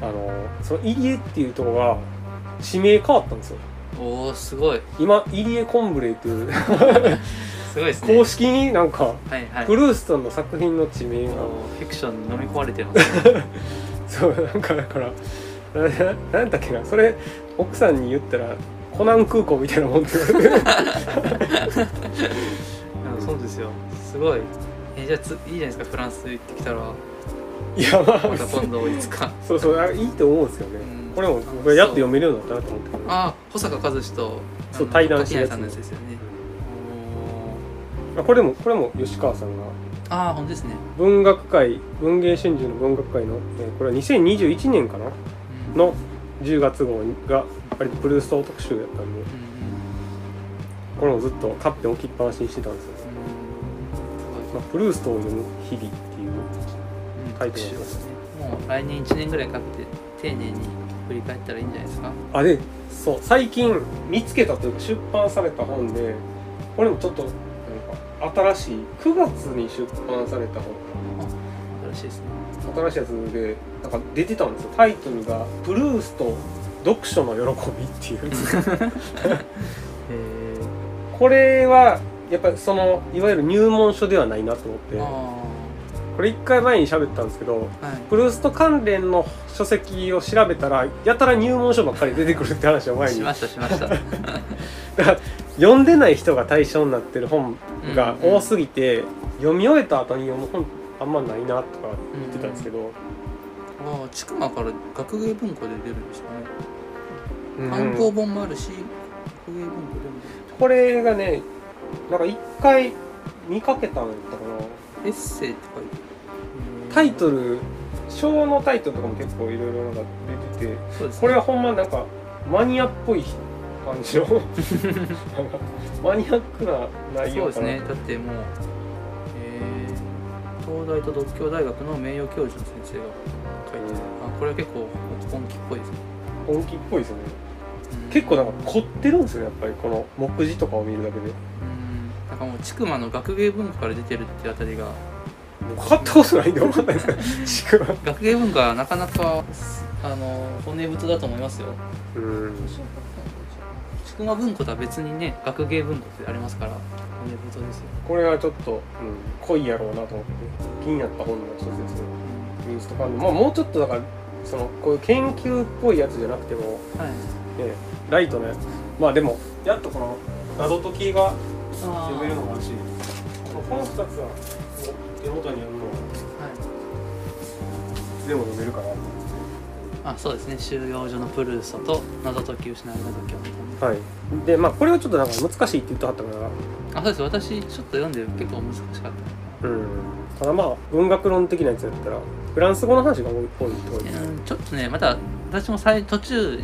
けどあのその入江っていうところが地名変わったんですよ。おおすごい。今入江コンブレーっていう すごいですね。公式になんかはいはい。プルーストンの作品の地名が。フィクションに飲み込まれてますね。そうなんかだからなななんだっけな。それ奥さんに言ったらコナン空港みたいなもんって言われてうんそうですよ。すごい。えじゃあついいじゃないですか。フランス行ってきたら。いやまあまた今度いつか。そうそうあいいと思うんですよね、うん。これもやっと読めるようになったなと思って。ああ保坂和志とそう対談したやつ。垣内さんのやつですよねあこれもこれも吉川さんが。ああ本当ですね。文学界文芸春秋の文学界の、えーこれは2021年かな？うん。の10月号が割とプルースト特集やったんで。うんうんこれもずっと買って置きっぱなしにしてたんですよ、まあ、プルーストを読む日々っていううんタイトルですね。もう来年1年ぐらいかけて丁寧に振り返ったらいいんじゃないですか？あでそう最近見つけたというか出版された本でこれもちょっと新しい9月に出版された本。新しいですね。新しいやつでなんか出てたんですよ。タイトルが「プルースト読書の喜び」っていう。へこれはやっぱりそのいわゆる入門書ではないなと思って。これ1回前に喋ったんですけどあはい。プルースト関連の書籍を調べたらやたら入門書ばっかり出てくるって話を前に。しましたしました 読んでない人が対象になってる本が多すぎて、読み終えた後に読む本あんまないなとか言ってたんですけど、ああ千曲から学芸文庫で出るんですよね。うん。単行本もあるし学芸文庫でも。これがねなんか一回見かけたんだったかな。エッセイって書いてタイトル章のタイトルとかも結構いろいろなんか出ててね。これはほんまなんかマニアっぽい感じの。マニアックな内そうですね。だってもう、えー東大と独協大学の名誉教授の先生が書いてる。あこれは結構本気っぽいですね、本気っぽいですよね。うん。結構なんか凝ってるんですよねやっぱりこの目次とかを見るだけで。うん。なんかもう千曲の学芸文庫から出てるってあたりが。買ったことないんで分かんないですけど。学芸文化はなかなかあの骨太だと思いますよ。うんちくま文庫とは別にね学芸文庫ってありますから。骨太ですよ、これはちょっと、うん、濃いやろうなと思って気になった本の一つですね。ミンストカンドまあもうちょっとだからそのこういう研究っぽいやつじゃなくてもはい。ねライトなやつ。まあでもやっとこの謎解きがあ読めるのもあるしこの2つは手元にあるのははい。でも読めるかなあそうですね。収容所のプルーソと謎解き失い謎解きを見はい。でまあこれはちょっとなんか難しいって言ってはったから。あそうです。私ちょっと読んで結構難しかった。うん。ただまあ文学論的なやつやったらフランス語の話が多い多いと多いうんちょっとねまだ私も最途中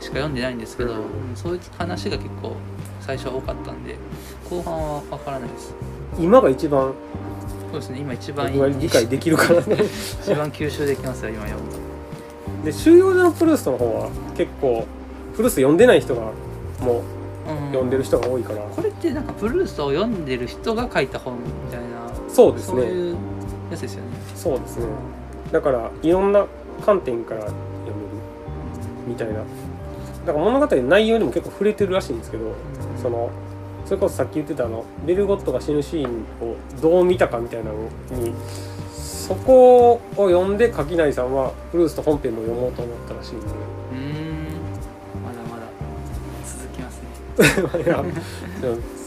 しか読んでないんですけど、うん。うんそういう話が結構最初は多かったんで後半は分からないです。今が一番。そうですね今一番理解できるからね。一番吸収できますよ今読むとで収容所のプルーストの方は結構プルースト読んでない人がも読ん。でる人が多いから、これってなんかプルーストを読んでる人が書いた本みたいな。そうですね。そういうやつですよね。そうですね。だからいろんな観点から読める。みたいな。だから物語の内容にも結構触れてるらしいんですけどそのそれこそさっき言ってたあのベルゴットが死ぬシーンをどう見たかみたいなのにそこを読んで垣内さんはプルースト本編も読もうと思ったらしいんで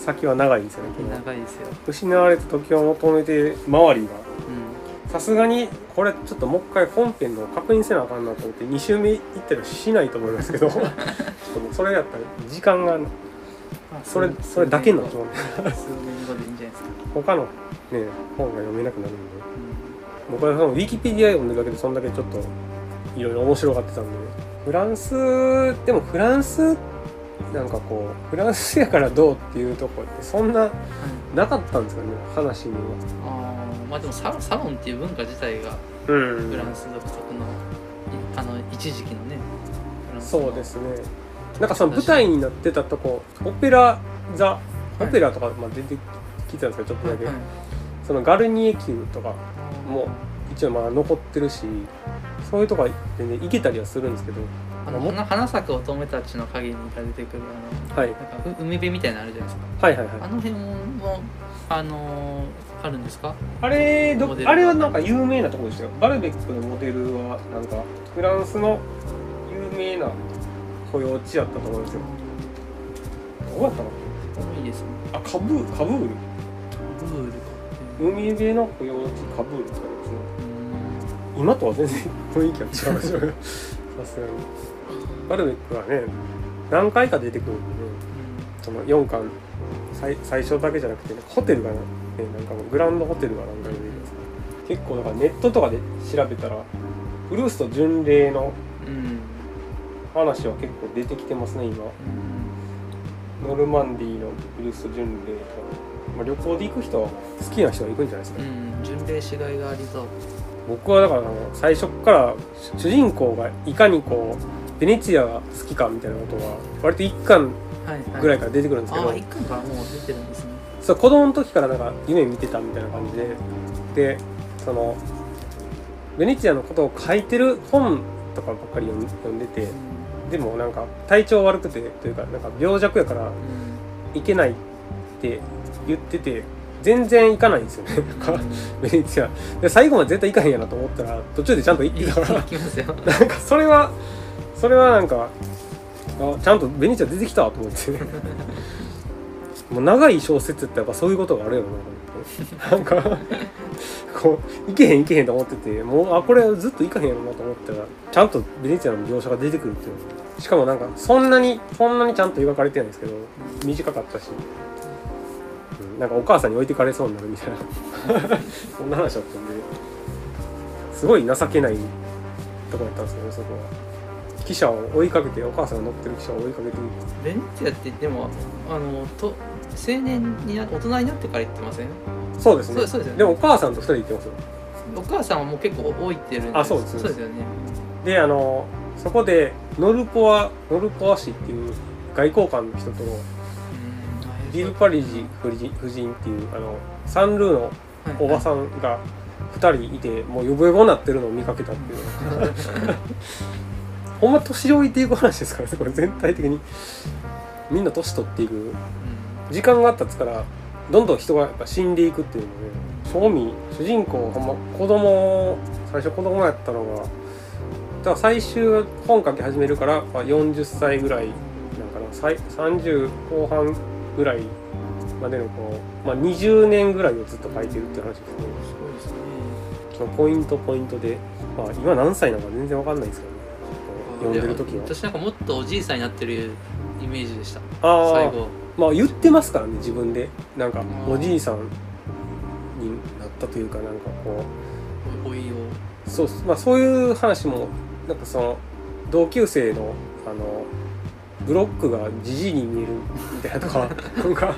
先は長いですよね長いですよ。失われた時を求めて周りが。うん。さすがにこれちょっともう一回本編の確認せなあかんなと思って2周目行ったりはしないと思いますけど それやったら時間がそれそれだけになっちゃで他のね本が読めなくなるんで。僕はそのウィキペディア読んでるだけでそんだけちょっといろいろ面白がってたんで。フランスでもフランスなんかこうフランスやからどうっていうとこってそんななかったんですかね話には。あーまあでもササロンっていう文化自体がうん。フランス独特の、いあの一時期のねそうですね。なんかその舞台になってたとこオペラ座オペラとか、まあ、出てきてたんですけどちょっとだけ、はいそのガルニエ宮とかも一応まあ残ってるしそういうとこは全然行けたりはするんですけどあの花花咲く乙女たちの影にが出てくるあはい。のなんかう海辺みたいなのあるじゃないですか。はいはいはい。あの辺もあのーあるんですか？あれどあれはなんか有名なところでしたよ。バルベックのモデルはなんかフランスの有名な保養地やったと思うんですよ。どうやったの？いいですね。あカブーカブール？ブールか。海辺の保養地カブールとかですねうん。今とは全然雰囲気が違うでしょ。さすがにバルベックはね何回か出てくるんでねその4巻最最初だけじゃなくて、ね、ホテルがねなんかもうグランドホテルがなんか出てきます。結構だからネットとかで調べたらブルースと巡礼の話は結構出てきてますね今。ノルマンディーのブルースと巡礼とか、まあ、旅行で行く人は好きな人は行くんじゃないですか、うん巡礼しがいがありそう。僕はだから最初から主人公がいかにこうベネチアが好きかみたいなことは割と一巻はいはい。ぐらいから出てくるんですけど、ああ一巻か。らもう出てるんですね。そう子供の時からなんか夢見てたみたいな感じででそのベネチアのことを書いてる本とかばっかり読んでてでもなんか体調悪くてというかなんか病弱やからうん。行けないって言ってて全然行かないんですよね。なん。かベネチアで最後まで絶対行かへんやなと思ったら途中でちゃんと行ってたから。行きますよ。なんかそれはそれはなんかあちゃんとベネチア出てきたと思って。もう長い小説ってやっぱそういうことがあるよなと思って。なんかこう行けへん行けへんと思っててもうあこれずっと行かへんやろなと思ったらちゃんとベネチアの描写が出てくるっていう。しかもなんかそんなにそんなにちゃんと描かれてないんですけど短かったし、うん、なんかお母さんに置いてかれそうになるみたいな。そんな話だったんで。すごい情けないとこやったんですよねそこは。記者を追いかけてお母さんが乗ってる記者を追いかけてベネチアってでもあのと青年にな大人になってから行ってません？そうですね。そうですよね。でもお母さんと二人で行ってますよ。お母さんはもう結構置いてるんで。あそうですそうです。よね。であのそこでノルポワノルポワ氏っていう外交官の人とうんビル・パリジ夫人夫人っていうあのサンルーのおばさんが2人いてもうヨボヨボになってるのを見かけたっていうほんま年老いていく話ですからねこれ全体的に。みんな年取っていく。うん。時間が経つからどんどん人がやっぱ死んでいくっていうので正味主人公ほんま子供最初子供やったのがだから最終本書き始めるから、まあ、40歳ぐらいなんかなさい30後半ぐらいまでのこう、まあ、20年ぐらいをずっと書いてるっていう話ですね。ですね。そのポイントポイントで、まあ、今何歳なのか全然わかんないですけどね読んでる時は。私なんかもっとおじいさんになってるイメージでした。ああ最後。まあ言ってますからね自分で。なんかうん。おじいさんになったというかなんかこおいを。うそうまあそういう話もなんかその同級生のあのブロックがじじいに見えるみたいなとかなんか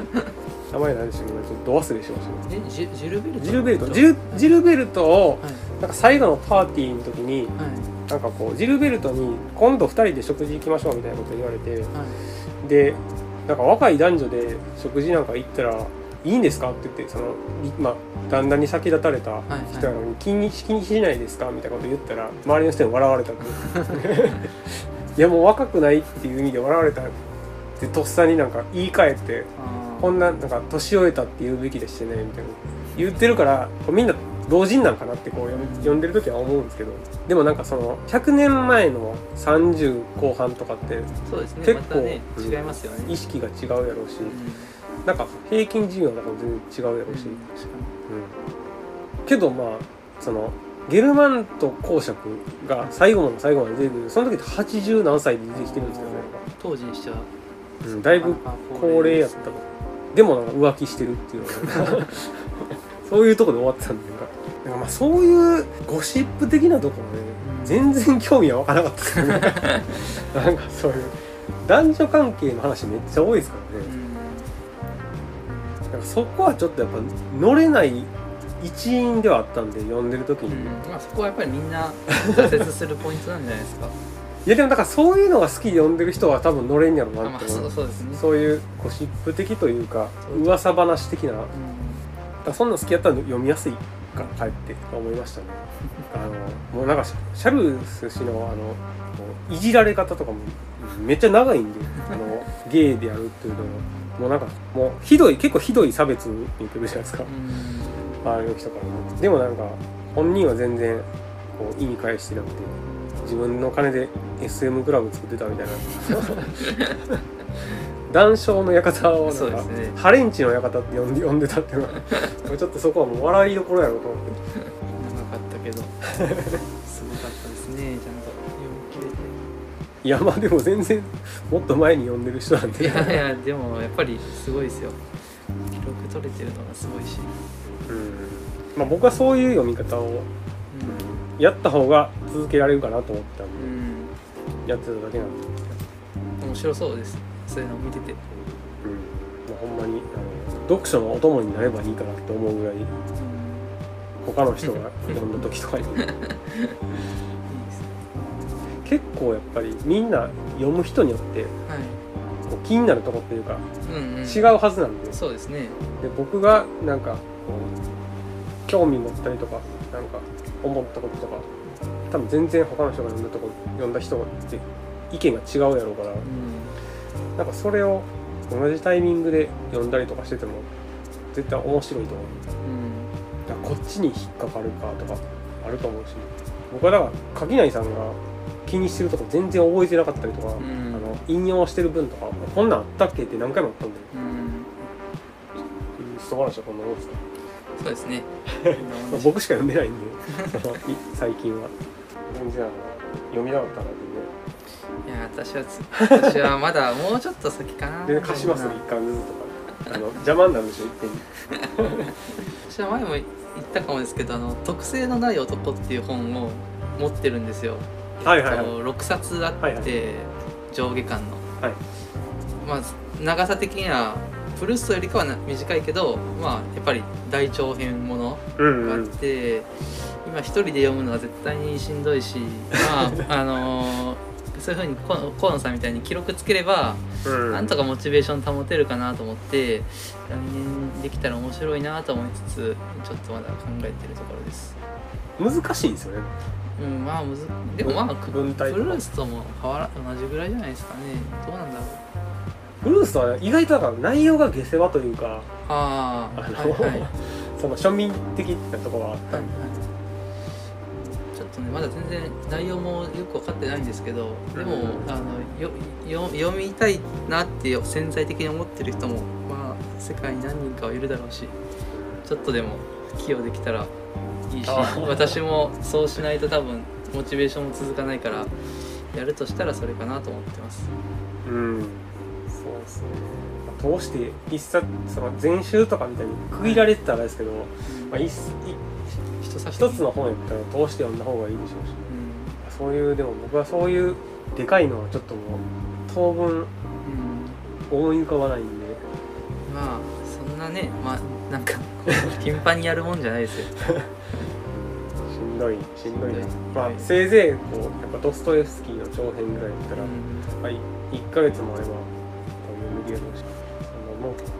名前なんでしたけ？どちょっとど忘れしました。ジジルベルトどジルベルト。ジルジルベルトをはい。なんか最後のパーティーの時にはいなんかこうジルベルトに今度2人で食事行きましょうみたいなこと言われてはい。でなんか若い男女で食事なんか行ったらいいんですかって言ってその、いまあ、旦那に先立たれたはい人なのに気に気にしないですかみたいなこと言ったら周りの人に笑われたって いやもう若くないっていう意味で笑われたってとっさになんか言い換えてこんななんか年老いたって言うべきでしてねみたいな。言ってるからみんな老人なんかなってこう読んでる時は思うんですけどでもなんかその100年前の30後半とかって結構ねうん違いますよね。意識が違うやろうしうん。なんか平均寿命とかも全然違うやろうし、うんうん。けどまあそのゲルマント公爵が最後の最後まで出てくる。その時って80何歳で出てきてるんですけどね。当時にしては。うんだいぶ高齢やった。とでもなんか浮気してるっていうのが。そういうとこで終わってたんでなんかまあそういうゴシップ的なところねうん。全然興味は湧かなかったですよね。なんかそういう男女関係の話めっちゃ多いですからね、うん。なんかそこはちょっとやっぱ乗れない一因ではあったんで読んでる時に、うん。まあそこはやっぱりみんな 挫折するポイントなんじゃないですか。いやでもだからそういうのが好きで読んでる人は多分乗れんやろうあまあなって思う、そうそうですね。そういうゴシップ的というか噂話的な。うん。らそんなん好きやったら読みやすいかかえって思いましたね。あのもうなんかシシャルス氏のあのいじられ方とかもめっちゃ長いんであのゲイでやるっていうのももうなんかもうひどい結構ひどい差別に似てるじゃないですか。うん。周りの人からも。でもなんか本人は全然こう意に返してなくて自分の金で SM クラブ作ってたみたいな 談笑の館をなんか、ね。ハレンチの館って呼んで呼んでたっていうのは ちょっとそこはもう笑いどころやろうと思って。長かったけど。すごかったですね。ちゃんと読み切れて。いやまあでも全然もっと前に読んでる人なんいでやいやでもやっぱりすごいですよ。記録取れてるのがすごいし、うん。まあ、僕はそういう読み方をやった方が続けられるかなと思ったんで、うん。やってただけなんで面白そうですそういうのを見てて、うん、もうほんまにあの読書のお供になればいいかなって思うぐらい他の人が読んだ時とかに。いいですね。結構やっぱりみんな読む人によってはい。こう気になるとこっていうかうんうん。違うはずなんで,、でそうですね。僕がなんかこう興味持ったりとかなんか思ったこととか多分全然他の人が読んだとこ読んだ人って意見が違うやろうからうんなんかそれを同じタイミングで読んだりとかしてても絶対面白いと思う。うん。だこっちに引っかかるかとかあると思うし僕はだから垣内さんが気にしてるとこ全然覚えてなかったりとか、ん。あの引用してる文とかこんなんあったっけって何回もあったんで。うん。素晴らしいこんなもんですか、そうですね。まあ、僕しか読んでないんで 最近は。全然あの読みなかったらいや私はつ私はまだもうちょっと先かな。貸しますよ一巻ずつとか。あの邪魔になるでしょいっぺんに私は前も言ったかもですけど「あの特性のない男」っていう本を持ってるんですよ、はいはいはい。えっと6冊あって、はいはい。上下巻の、はい。まあ長さ的にはプルーストよりかはな短いけどまあやっぱり大長編ものがあっうんうんて、今一人で読むのは絶対にしんどいしまああのーそういうふうに河野さんみたいに記録つければ、うん。なんとかモチベーション保てるかなと思って来年できたら面白いなと思いつつちょっとまだ考えてるところです。難しいですよね。うんまあむずでもまあく文体とか。ブルースとも変わら同じぐらいじゃないですかね。どうなんだろう。ブルースは意外とだから内容が下世話というかあああの、はいはい。はいはいその庶民的なところはあったんで、ちょっとね。まだ全然内容もよく分かってないんですけどでも、うんあのよよ読みたいなって潜在的に思ってる人もまあ世界に何人かはいるだろうしちょっとでも寄与できたらいいし 私もそうしないと多分モチベーションも続かないからやるとしたらそれかなと思ってます。うん。そうですね、まあ、通して一冊その全集とかみたいに区切られてたらですけど、まあ、一一冊一つの本やったら通して読んだ方がいいでしょうし。そういうでも僕はそういうでかいのはちょっともう当分うん、うん思い浮かばないんで。まあそんなねまあなんか頻繁にやるもんじゃないですよ。しんどいしんどいな。まあはい。せいぜいこうやっぱドストエフスキーの長編ぐらいだったら、うん。まあ、1ヶ月もあれば多分無理やろう。しそんなもんこんなもんですね